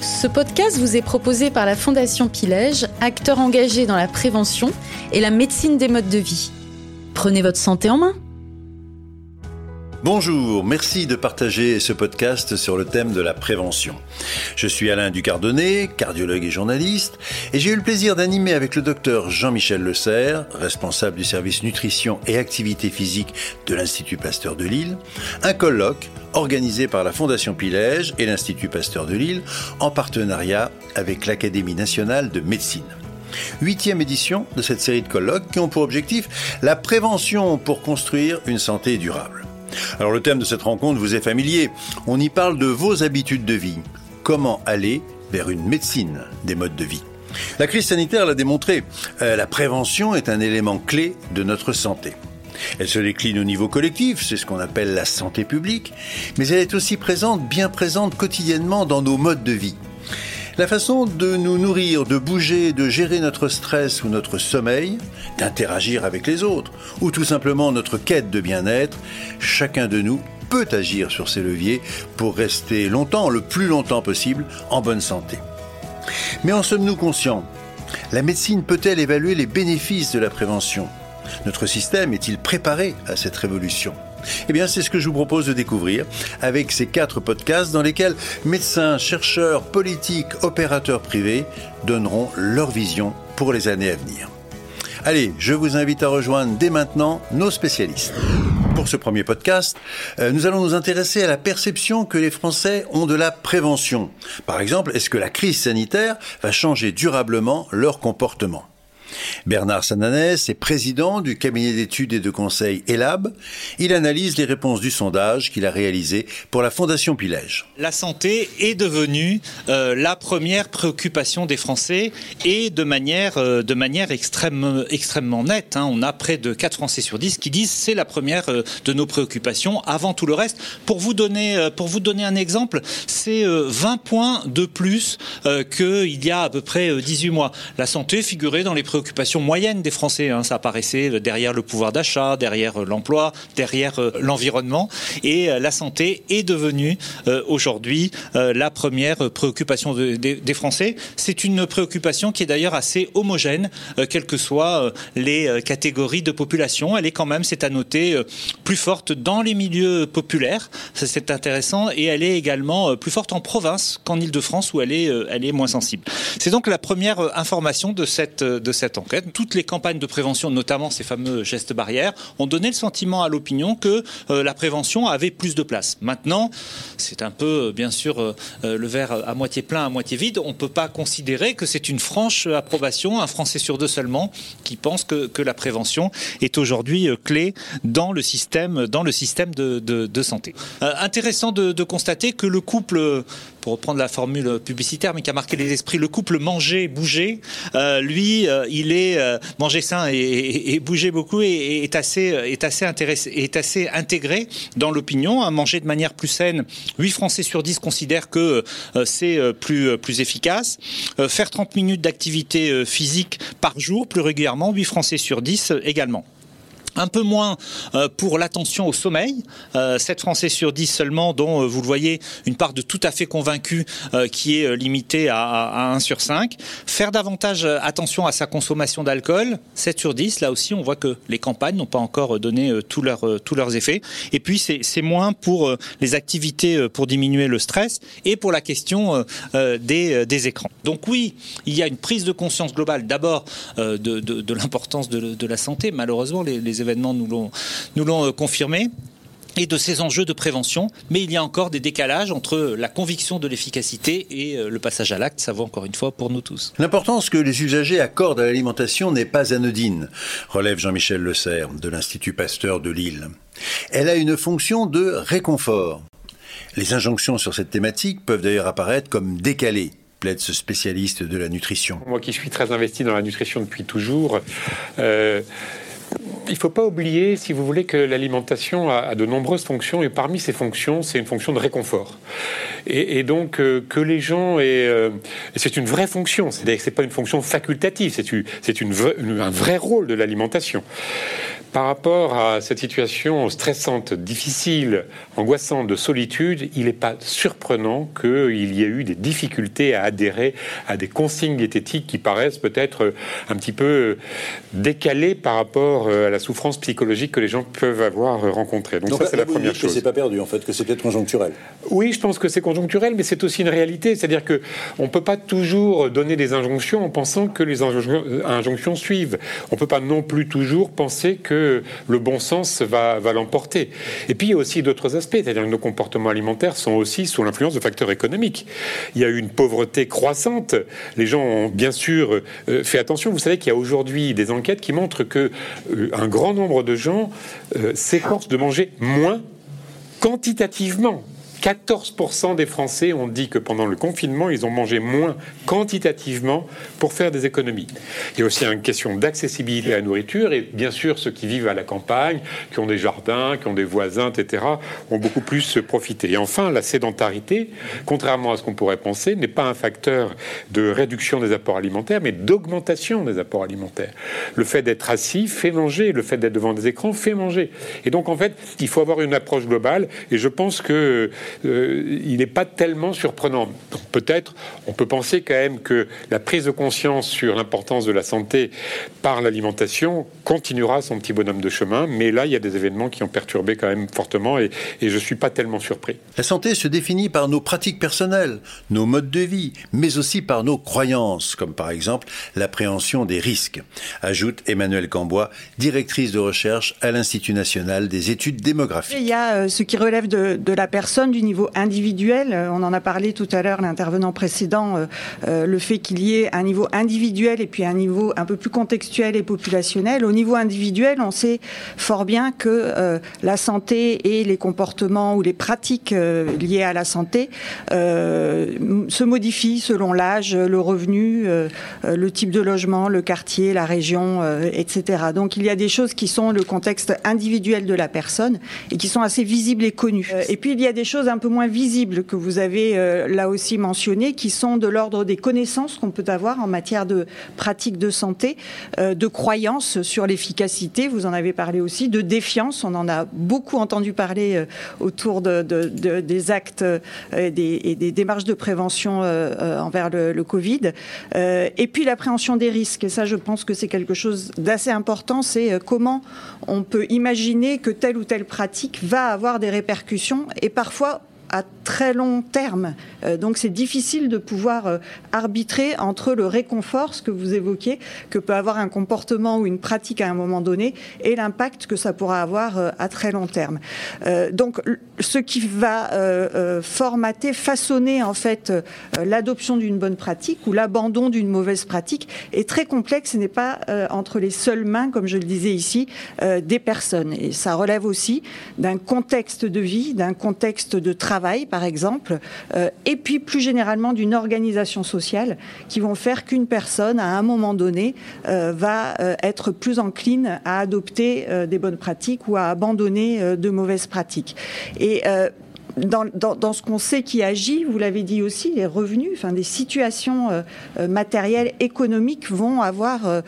Ce podcast vous est proposé par la Fondation Pilège, acteur engagé dans la prévention et la médecine des modes de vie. Prenez votre santé en main. Bonjour, merci de partager ce podcast sur le thème de la prévention. Je suis Alain Ducardonnet, cardiologue et journaliste, et j'ai eu le plaisir d'animer avec le docteur Jean-Michel Le Serre, responsable du service nutrition et activité physique de l'Institut Pasteur de Lille, un colloque organisé par la Fondation Pilège et l'Institut Pasteur de Lille en partenariat avec l'Académie nationale de médecine. Huitième édition de cette série de colloques qui ont pour objectif la prévention pour construire une santé durable. Alors le thème de cette rencontre vous est familier. On y parle de vos habitudes de vie. Comment aller vers une médecine des modes de vie? La crise sanitaire l'a démontré. Euh, la prévention est un élément clé de notre santé. Elle se décline au niveau collectif, c'est ce qu'on appelle la santé publique, mais elle est aussi présente, bien présente quotidiennement dans nos modes de vie. La façon de nous nourrir, de bouger, de gérer notre stress ou notre sommeil, d'interagir avec les autres, ou tout simplement notre quête de bien-être, chacun de nous peut agir sur ces leviers pour rester longtemps, le plus longtemps possible, en bonne santé. Mais en sommes-nous conscients? La médecine peut-elle évaluer les bénéfices de la prévention? Notre système est-il préparé à cette révolution? Eh bien, c'est ce que je vous propose de découvrir avec ces quatre podcasts dans lesquels médecins, chercheurs, politiques, opérateurs privés donneront leur vision pour les années à venir. Allez, je vous invite à rejoindre dès maintenant nos spécialistes. Pour ce premier podcast, euh, nous allons nous intéresser à la perception que les Français ont de la prévention. Par exemple, est-ce que la crise sanitaire va changer durablement leur comportement? Bernard Sananès est président du cabinet d'études et de conseil ELAB. Il analyse les réponses du sondage qu'il a réalisé pour la Fondation Pilège. La santé est devenue euh, la première préoccupation des Français et de manière, euh, de manière extrême, extrêmement nette. Hein. On a près de 4 Français sur 10 qui disent c'est la première euh, de nos préoccupations avant tout le reste. Pour vous donner, pour vous donner un exemple, c'est 20 points de plus qu'il y a à peu près 18 mois. La santé figurait dans les préoccupations préoccupation moyenne des Français. Hein. Ça apparaissait derrière le pouvoir d'achat, derrière euh, l'emploi, derrière euh, l'environnement. Et euh, la santé est devenue aujourd'hui la première préoccupation des Français. C'est une préoccupation qui est d'ailleurs assez homogène, quelles que soient les catégories de population. Elle est quand même, c'est à noter, plus forte dans les milieux populaires. C'est intéressant. Et elle est également plus forte en province qu'en Ile-de-France où elle est, elle est moins sensible. C'est donc la première information de cette, de cette enquête. Toutes les campagnes de prévention, notamment ces fameux gestes barrières, ont donné le sentiment à l'opinion que euh, la prévention avait plus de place. Maintenant, c'est un peu, euh, bien sûr, euh, le verre à moitié plein, à moitié vide. On ne peut pas considérer que c'est une franche approbation, un Français sur deux seulement, qui pense que, la prévention est aujourd'hui clé dans le système, dans le système de, santé. intéressant de constater que le couple pour reprendre la formule publicitaire, mais qui a marqué les esprits, le couple manger, bouger, euh, lui, euh, il est euh, manger sain et, bouger beaucoup et, est assez, intégré dans l'opinion. Hein. Manger de manière plus saine, 8 Français sur 10 considèrent que c'est plus, plus efficace. faire 30 minutes d'activité physique par jour, plus régulièrement, 8 Français sur 10 également. Un peu moins euh, pour l'attention au sommeil, 7 euh, Français sur 10 seulement, dont euh, vous le voyez une part de tout à fait convaincu qui est limitée à, 1 sur 5. Faire davantage attention à sa consommation d'alcool, 7 sur 10, là aussi on voit que les campagnes n'ont pas encore donné tous leurs effets. Et puis c'est moins pour les activités pour diminuer le stress et pour la question des, écrans. Donc oui, il y a une prise de conscience globale d'abord de, l'importance de, la santé. Malheureusement, les événements nous l'ont euh, confirmé et de ces enjeux de prévention, mais il y a encore des décalages entre la conviction de l'efficacité et euh, le passage à l'acte, ça vaut encore une fois pour nous tous. L'importance que les usagers accordent à l'alimentation n'est pas anodine, relève Jean-Michel Le Serre de l'Institut Pasteur de Lille. Elle a une fonction de réconfort. Les injonctions sur cette thématique peuvent d'ailleurs apparaître comme décalées plaide ce spécialiste de la nutrition. Moi qui suis très investi dans la nutrition depuis toujours, euh, il ne faut pas oublier, si vous voulez, que l'alimentation a, de nombreuses fonctions, et parmi ces fonctions, c'est une fonction de réconfort. Et, donc, euh, que les gens aient... Euh, c'est une vraie fonction, c'est pas une fonction facultative, c'est une, un vrai rôle de l'alimentation. Par rapport à cette situation stressante, difficile, angoissante de solitude, il n'est pas surprenant qu'il y ait eu des difficultés à adhérer à des consignes diététiques qui paraissent peut-être un petit peu décalées par rapport à la souffrance psychologique que les gens peuvent avoir rencontrée. Donc, ça, c'est la première chose. Que c'est pas perdu, en fait, que c'est peut-être conjoncturel. Oui, je pense que c'est conjoncturel, mais c'est aussi une réalité. C'est-à-dire que on peut pas toujours donner des injonctions en pensant que les injonctions suivent. On peut pas non plus toujours penser que le bon sens va, l'emporter. Et puis il y a aussi d'autres aspects, c'est-à-dire que nos comportements alimentaires sont aussi sous l'influence de facteurs économiques. Il y a une pauvreté croissante. Les gens ont bien sûr euh, fait attention. Vous savez qu'il y a aujourd'hui des enquêtes qui montrent que euh, un grand nombre de gens euh, s'efforcent de manger moins quantitativement 14% des Français ont dit que pendant le confinement, ils ont mangé moins quantitativement pour faire des économies. Il y a aussi une question d'accessibilité à la nourriture et bien sûr ceux qui vivent à la campagne, qui ont des jardins, qui ont des voisins, etc., ont beaucoup plus profité. Et enfin, la sédentarité, contrairement à ce qu'on pourrait penser, n'est pas un facteur de réduction des apports alimentaires, mais d'augmentation des apports alimentaires. Le fait d'être assis fait manger, le fait d'être devant des écrans fait manger. Et donc en fait, il faut avoir une approche globale et je pense que euh, il n'est pas tellement surprenant. Peut-être, on peut penser quand même que la prise de conscience sur l'importance de la santé par l'alimentation continuera son petit bonhomme de chemin, mais là, il y a des événements qui ont perturbé quand même fortement et, et je ne suis pas tellement surpris. La santé se définit par nos pratiques personnelles, nos modes de vie, mais aussi par nos croyances, comme par exemple l'appréhension des risques, ajoute Emmanuel Cambois, directrice de recherche à l'Institut national des études démographiques. Il y a euh, ce qui relève de, de la personne, du niveau individuel. Euh, on en a parlé tout à l'heure, l'intervenant précédent, euh, euh, le fait qu'il y ait un niveau individuel et puis un niveau un peu plus contextuel et populationnel. Au niveau individuel, on sait fort bien que la santé et les comportements ou les pratiques liées à la santé se modifient selon l'âge, le revenu, le type de logement, le quartier, la région, etc. Donc il y a des choses qui sont le contexte individuel de la personne et qui sont assez visibles et connues. Et puis il y a des choses un peu moins visibles que vous avez euh, là aussi mentionnées, qui sont de l'ordre des connaissances qu'on peut avoir en matière de pratiques de santé, euh, de croyances sur l'efficacité, vous en avez parlé aussi, de défiance, on en a beaucoup entendu parler euh, autour de, des actes et des, démarches de prévention envers le, le Covid, et puis l'appréhension des risques. Et ça, je pense que c'est quelque chose d'assez important, c'est comment on peut imaginer que telle ou telle pratique va avoir des répercussions et parfois à très long terme. Euh, donc c'est difficile de pouvoir euh, arbitrer entre le réconfort, ce que vous évoquiez, que peut avoir un comportement ou une pratique à un moment donné, et l'impact que ça pourra avoir euh, à très long terme. donc ce qui va formater, façonner en fait l'adoption d'une bonne pratique ou l'abandon d'une mauvaise pratique est très complexe Ce n'est pas entre les seules mains, comme je le disais ici, des personnes. Et ça relève aussi d'un contexte de vie, d'un contexte de travail exemple, euh, et puis plus généralement d'une organisation sociale qui vont faire qu'une personne, à un moment donné, euh, va euh, être plus encline à adopter des bonnes pratiques ou à abandonner de mauvaises pratiques. Et dans, ce qu'on sait qui agit, vous l'avez dit aussi, les revenus, enfin des situations matérielles, économiques vont avoir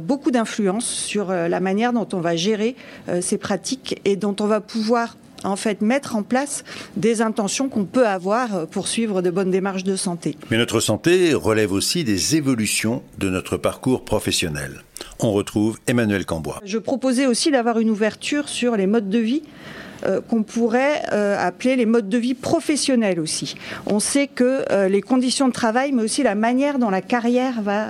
beaucoup d'influence sur la manière dont on va gérer ces pratiques et dont on va pouvoir en fait mettre en place des intentions qu'on peut avoir pour suivre de bonnes démarches de santé. Mais notre santé relève aussi des évolutions de notre parcours professionnel. On retrouve Emmanuel Cambois. Je proposais aussi d'avoir une ouverture sur les modes de vie euh, qu'on pourrait euh, appeler les modes de vie professionnels aussi. On sait que euh, les conditions de travail, mais aussi la manière dont la carrière va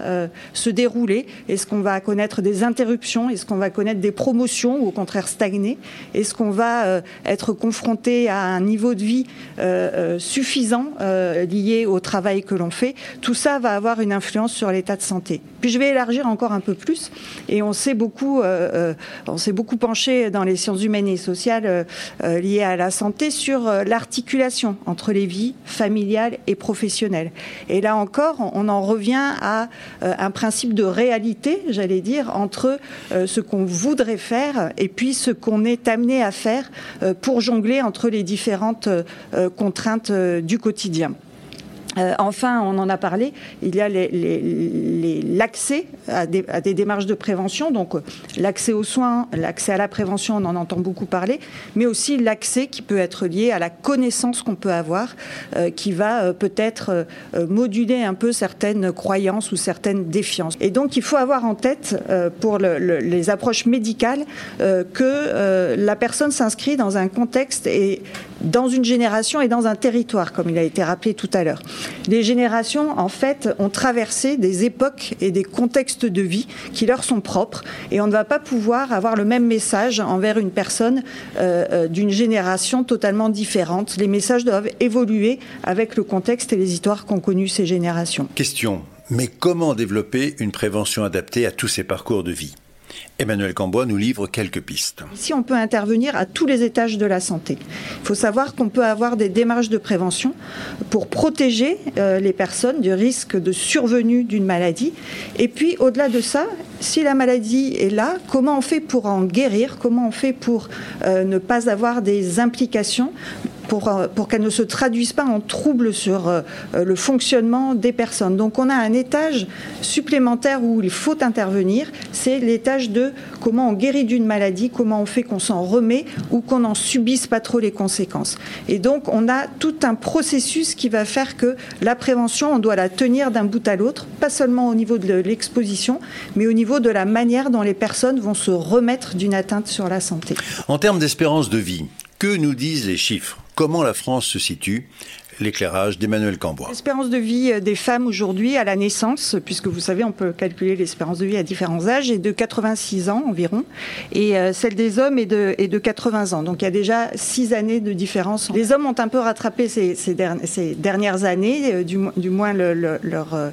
se dérouler, est-ce qu'on va connaître des interruptions, est-ce qu'on va connaître des promotions ou au contraire stagner, est-ce qu'on va être confronté à un niveau de vie suffisant lié au travail que l'on fait, tout ça va avoir une influence sur l'état de santé. Puis je vais élargir encore un peu plus, et on s'est beaucoup, on s'est beaucoup penché dans les sciences humaines et sociales liées à la santé sur l'articulation entre les vies familiales et professionnelles. Et là encore, on en revient à un principe de réalité, j'allais dire, entre ce qu'on voudrait faire et puis ce qu'on est amené à faire pour jongler entre les différentes contraintes du quotidien. Euh, enfin, on en a parlé, il y a l'accès à, des, démarches de prévention, donc euh, l'accès aux soins, l'accès à la prévention, on en entend beaucoup parler, mais aussi l'accès qui peut être lié à la connaissance qu'on peut avoir, euh, qui va peut-être moduler un peu certaines croyances ou certaines défiances. Et donc, il faut avoir en tête, pour les approches médicales, que la personne s'inscrit dans un contexte et dans une génération et dans un territoire, comme il a été rappelé tout à l'heure. Les générations, en fait, ont traversé des époques et des contextes de vie qui leur sont propres, et on ne va pas pouvoir avoir le même message envers une personne euh, euh, d'une génération totalement différente. Les messages doivent évoluer avec le contexte et les histoires qu'ont connues ces générations. Question. Mais comment développer une prévention adaptée à tous ces parcours de vie? Emmanuel Cambois nous livre quelques pistes. Ici, on peut intervenir à tous les étages de la santé. Il faut savoir qu'on peut avoir des démarches de prévention pour protéger euh, les personnes du risque de survenue d'une maladie. Et puis, au-delà de ça, si la maladie est là, comment on fait pour en guérir? Comment on fait pour euh, ne pas avoir des implications pour, euh, pour qu'elles ne se traduisent pas en troubles sur euh, le fonctionnement des personnes. Donc on a un étage supplémentaire où il faut intervenir, c'est l'étage de comment on guérit d'une maladie, comment on fait qu'on s'en remet ou qu'on n'en subisse pas trop les conséquences. Et donc on a tout un processus qui va faire que la prévention, on doit la tenir d'un bout à l'autre, pas seulement au niveau de l'exposition, mais au niveau de la manière dont les personnes vont se remettre d'une atteinte sur la santé. En termes d'espérance de vie, que nous disent les chiffres? Comment la France se situe? L'éclairage d'Emmanuel Cambois. L'espérance de vie des femmes aujourd'hui à la naissance, puisque vous savez, on peut calculer l'espérance de vie à différents âges, est de 86 ans environ, et euh, celle des hommes est de, est de 80 ans. Donc il y a déjà 6 années de différence. Les hommes ont un peu rattrapé ces, dernières années, euh, du, moins leurs euh,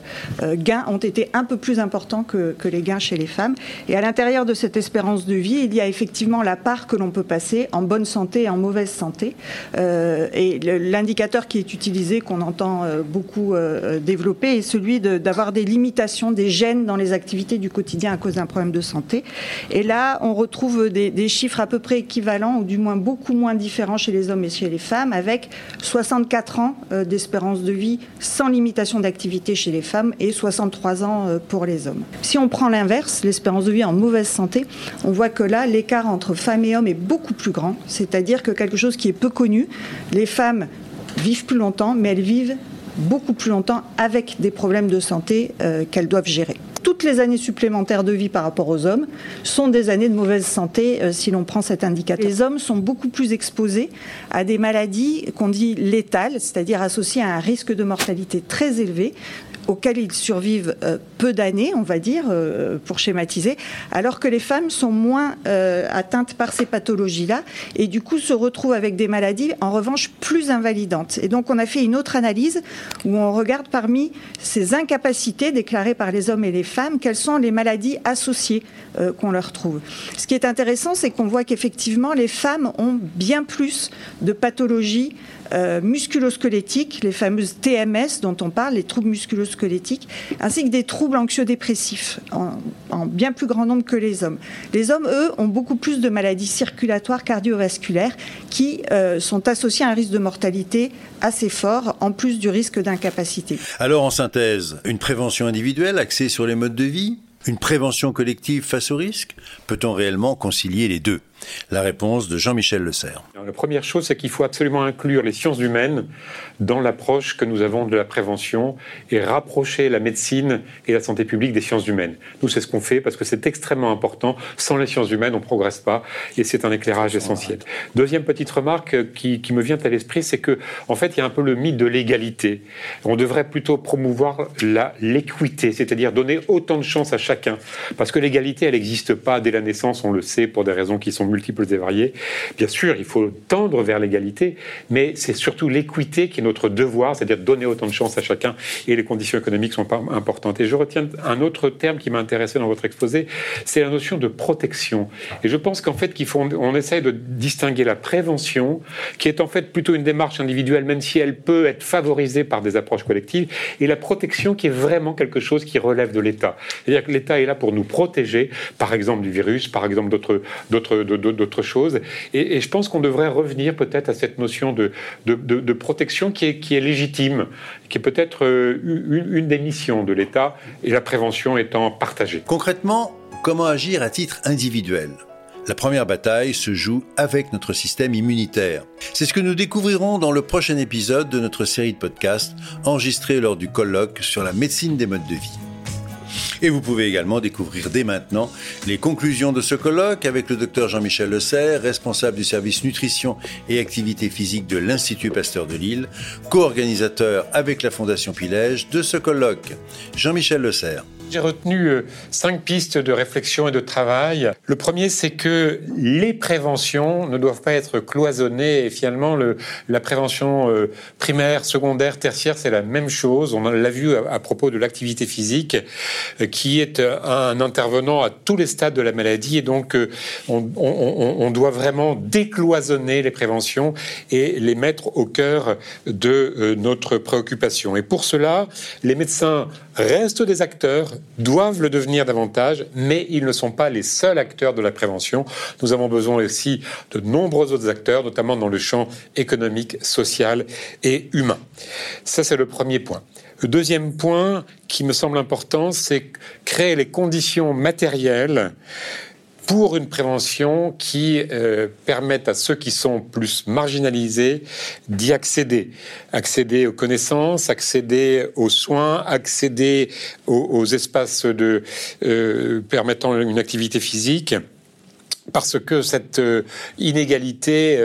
gains ont été un peu plus importants que, que, les gains chez les femmes. Et à l'intérieur de cette espérance de vie, il y a effectivement la part que l'on peut passer en bonne santé et en mauvaise santé. et l'indicateur qui est utilisé, qu'on entend euh, beaucoup euh, développer, est celui d'avoir des limitations, des gènes dans les activités du quotidien à cause d'un problème de santé. Et là, on retrouve des, chiffres à peu près équivalents, ou du moins beaucoup moins différents chez les hommes et chez les femmes, avec 64 ans euh, d'espérance de vie sans limitation d'activité chez les femmes et 63 ans pour les hommes. Si on prend l'inverse, l'espérance de vie en mauvaise santé, on voit que là, l'écart entre femmes et hommes est beaucoup plus grand, c'est-à-dire que quelque chose qui est peu connu, les femmes vivent plus longtemps, mais elles vivent beaucoup plus longtemps avec des problèmes de santé euh, qu'elles doivent gérer. Toutes les années supplémentaires de vie par rapport aux hommes sont des années de mauvaise santé euh, si l'on prend cet indicateur. Les hommes sont beaucoup plus exposés à des maladies qu'on dit létales, c'est-à-dire associées à un risque de mortalité très élevé, auxquels ils survivent euh, peu d'années, on va dire, euh, pour schématiser, alors que les femmes sont moins euh, atteintes par ces pathologies-là et du coup se retrouvent avec des maladies en revanche plus invalidantes. Et donc on a fait une autre analyse où on regarde parmi ces incapacités déclarées par les hommes et les femmes, quelles sont les maladies associées qu'on leur trouve. Ce qui est intéressant, c'est qu'on voit qu'effectivement les femmes ont bien plus de pathologies euh, musculosquelettiques, les fameuses TMS dont on parle, les troubles musculosquelettiques, ainsi que des troubles anxiodépressifs en, bien plus grand nombre que les hommes. Les hommes, eux, ont beaucoup plus de maladies circulatoires cardiovasculaires qui euh, sont associées à un risque de mortalité assez fort, en plus du risque d'incapacité. Alors, en synthèse, une prévention individuelle axée sur les modes de vie une prévention collective face au risque Peut-on réellement concilier les deux? La réponse de Jean-Michel Le Serre. La première chose, c'est qu'il faut absolument inclure les sciences humaines dans l'approche que nous avons de la prévention et rapprocher la médecine et la santé publique des sciences humaines. Nous, c'est ce qu'on fait parce que c'est extrêmement important. Sans les sciences humaines, on ne progresse pas et c'est un éclairage essentiel. Deuxième petite remarque qui, me vient à l'esprit, c'est que en fait, il y a un peu le mythe de l'égalité. On devrait plutôt promouvoir l'équité, c'est-à-dire donner autant de chances à chacun. Parce que l'égalité, elle n'existe pas dès la naissance, on le sait, pour des raisons qui sont multiples et variées. Bien sûr, il faut tendre vers l'égalité, mais c'est surtout l'équité qui est notre devoir, c'est-à-dire donner autant de chance à chacun, et les conditions économiques sont pas importantes. Et je retiens un autre terme qui m'a intéressé dans votre exposé, c'est la notion de protection. Et je pense qu'en fait, qu'il faut, on essaye de distinguer la prévention, qui est en fait plutôt une démarche individuelle, même si elle peut être favorisée par des approches collectives, et la protection qui est vraiment quelque chose qui relève de l'État. C'est-à-dire que l'État est là pour nous protéger, par exemple du virus, par exemple d'autres, d'autres, d'autres choses. Et, je pense qu'on devrait revenir peut-être à cette notion de, de, protection qui est, qui est légitime, qui est peut-être euh, une, une des missions de l'État, et la prévention étant partagée. Concrètement, comment agir à titre individuel? La première bataille se joue avec notre système immunitaire. C'est ce que nous découvrirons dans le prochain épisode de notre série de podcasts enregistrée lors du colloque sur la médecine des modes de vie. Et vous pouvez également découvrir dès maintenant les conclusions de ce colloque avec le docteur Jean-Michel Le Serre, responsable du service nutrition et activité physique de l'Institut Pasteur de Lille, co-organisateur avec la Fondation Pilège de ce colloque. Jean-Michel Le Serre. J'ai retenu euh, cinq pistes de réflexion et de travail. Le premier, c'est que les préventions ne doivent pas être cloisonnées et finalement le, la prévention euh, primaire, secondaire, tertiaire, c'est la même chose. On l'a vu à, propos de l'activité physique euh, qui est un intervenant à tous les stades de la maladie et donc on, on, on doit vraiment décloisonner les préventions et les mettre au cœur de notre préoccupation. Et pour cela, les médecins restent des acteurs, doivent le devenir davantage, mais ils ne sont pas les seuls acteurs de la prévention. Nous avons besoin aussi de nombreux autres acteurs, notamment dans le champ économique, social et humain. Ça, c'est le premier point. Le deuxième point qui me semble important, c'est créer les conditions matérielles pour une prévention qui euh, permette à ceux qui sont plus marginalisés d'y accéder. Accéder aux connaissances, accéder aux soins, accéder aux, espaces de, euh, permettant une activité physique parce que cette euh, inégalité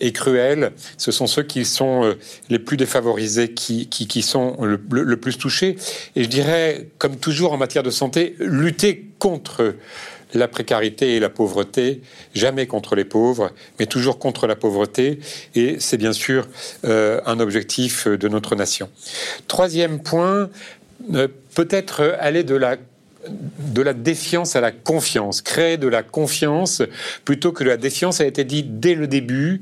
est cruelle. Ce sont ceux qui sont les plus défavorisés qui, qui, sont le, plus touchés. Et je dirais, comme toujours en matière de santé, lutter contre la précarité et la pauvreté, jamais contre les pauvres, mais toujours contre la pauvreté, et c'est bien sûr euh, un objectif de notre nation. Troisième point, euh, peut-être aller de la de la défiance à la confiance, créer de la confiance plutôt que de la défiance a été dit dès le début.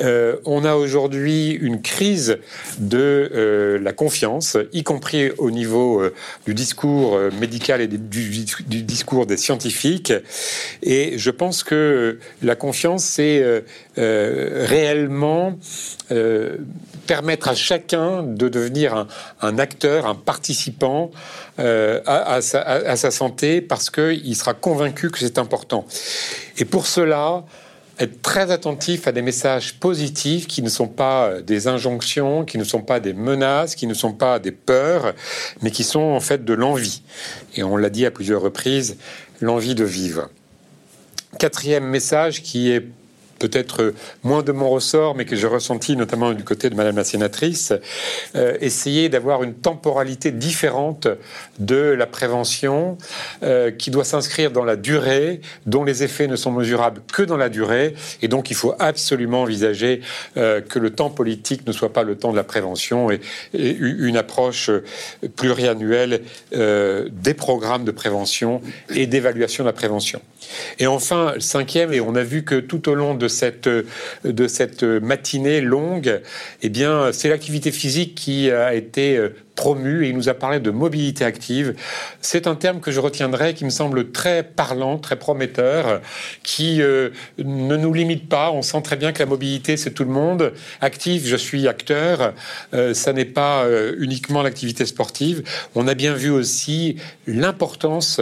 Euh, on a aujourd'hui une crise de euh, la confiance, y compris au niveau euh, du discours médical et du, discours des scientifiques. Et je pense que la confiance, c'est réellement permettre à chacun de devenir un, acteur, un participant à, à, sa, santé parce qu'il sera convaincu que c'est important. Et pour cela, être très attentif à des messages positifs qui ne sont pas des injonctions, qui ne sont pas des menaces, qui ne sont pas des peurs, mais qui sont en fait de l'envie. Et on l'a dit à plusieurs reprises, l'envie de vivre. Quatrième message qui est peut-être moins de mon ressort, mais que j'ai ressenti notamment du côté de Madame la sénatrice, euh, essayer d'avoir une temporalité différente de la prévention euh, qui doit s'inscrire dans la durée, dont les effets ne sont mesurables que dans la durée, et donc il faut absolument envisager euh, que le temps politique ne soit pas le temps de la prévention et une approche pluriannuelle des programmes de prévention et d'évaluation de la prévention. Et enfin, cinquième, et on a vu que tout au long de cette, de cette matinée longue, eh bien, c'est l'activité physique qui a été promu et il nous a parlé de mobilité active. C'est un terme que je retiendrai qui me semble très parlant, très prometteur, qui euh, ne nous limite pas. On sent très bien que la mobilité, c'est tout le monde. Actif, je suis acteur. Euh, ça n'est pas euh, uniquement l'activité sportive. On a bien vu aussi l'importance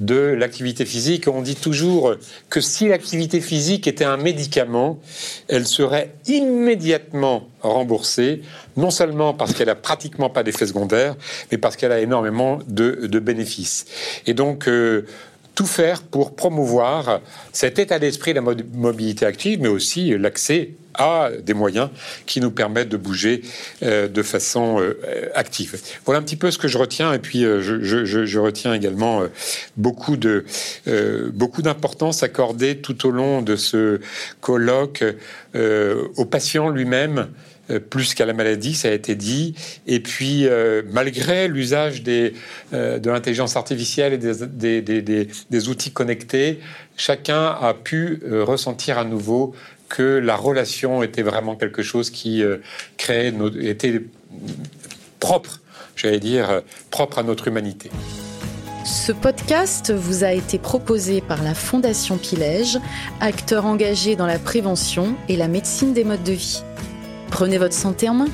de l'activité physique. On dit toujours que si l'activité physique était un médicament, elle serait immédiatement remboursée, non seulement parce qu'elle a pratiquement pas d'effets mais parce qu'elle a énormément de, bénéfices. Et donc, euh, tout faire pour promouvoir cet état d'esprit de la mobilité active, mais aussi l'accès des moyens qui nous permettent de bouger euh, de façon euh, active. Voilà un petit peu ce que je retiens. Et puis, euh, je, retiens également beaucoup d'importance accordée tout au long de ce colloque au patient lui-même plus qu'à la maladie, ça a été dit. Et puis, malgré l'usage de l'intelligence artificielle et des, outils connectés, chacun a pu ressentir à nouveau que la relation était vraiment quelque chose qui euh, créait, était propre, j'allais dire, euh, propre à notre humanité. Ce podcast vous a été proposé par la Fondation Pilège, acteur engagé dans la prévention et la médecine des modes de vie. Prenez votre santé en main.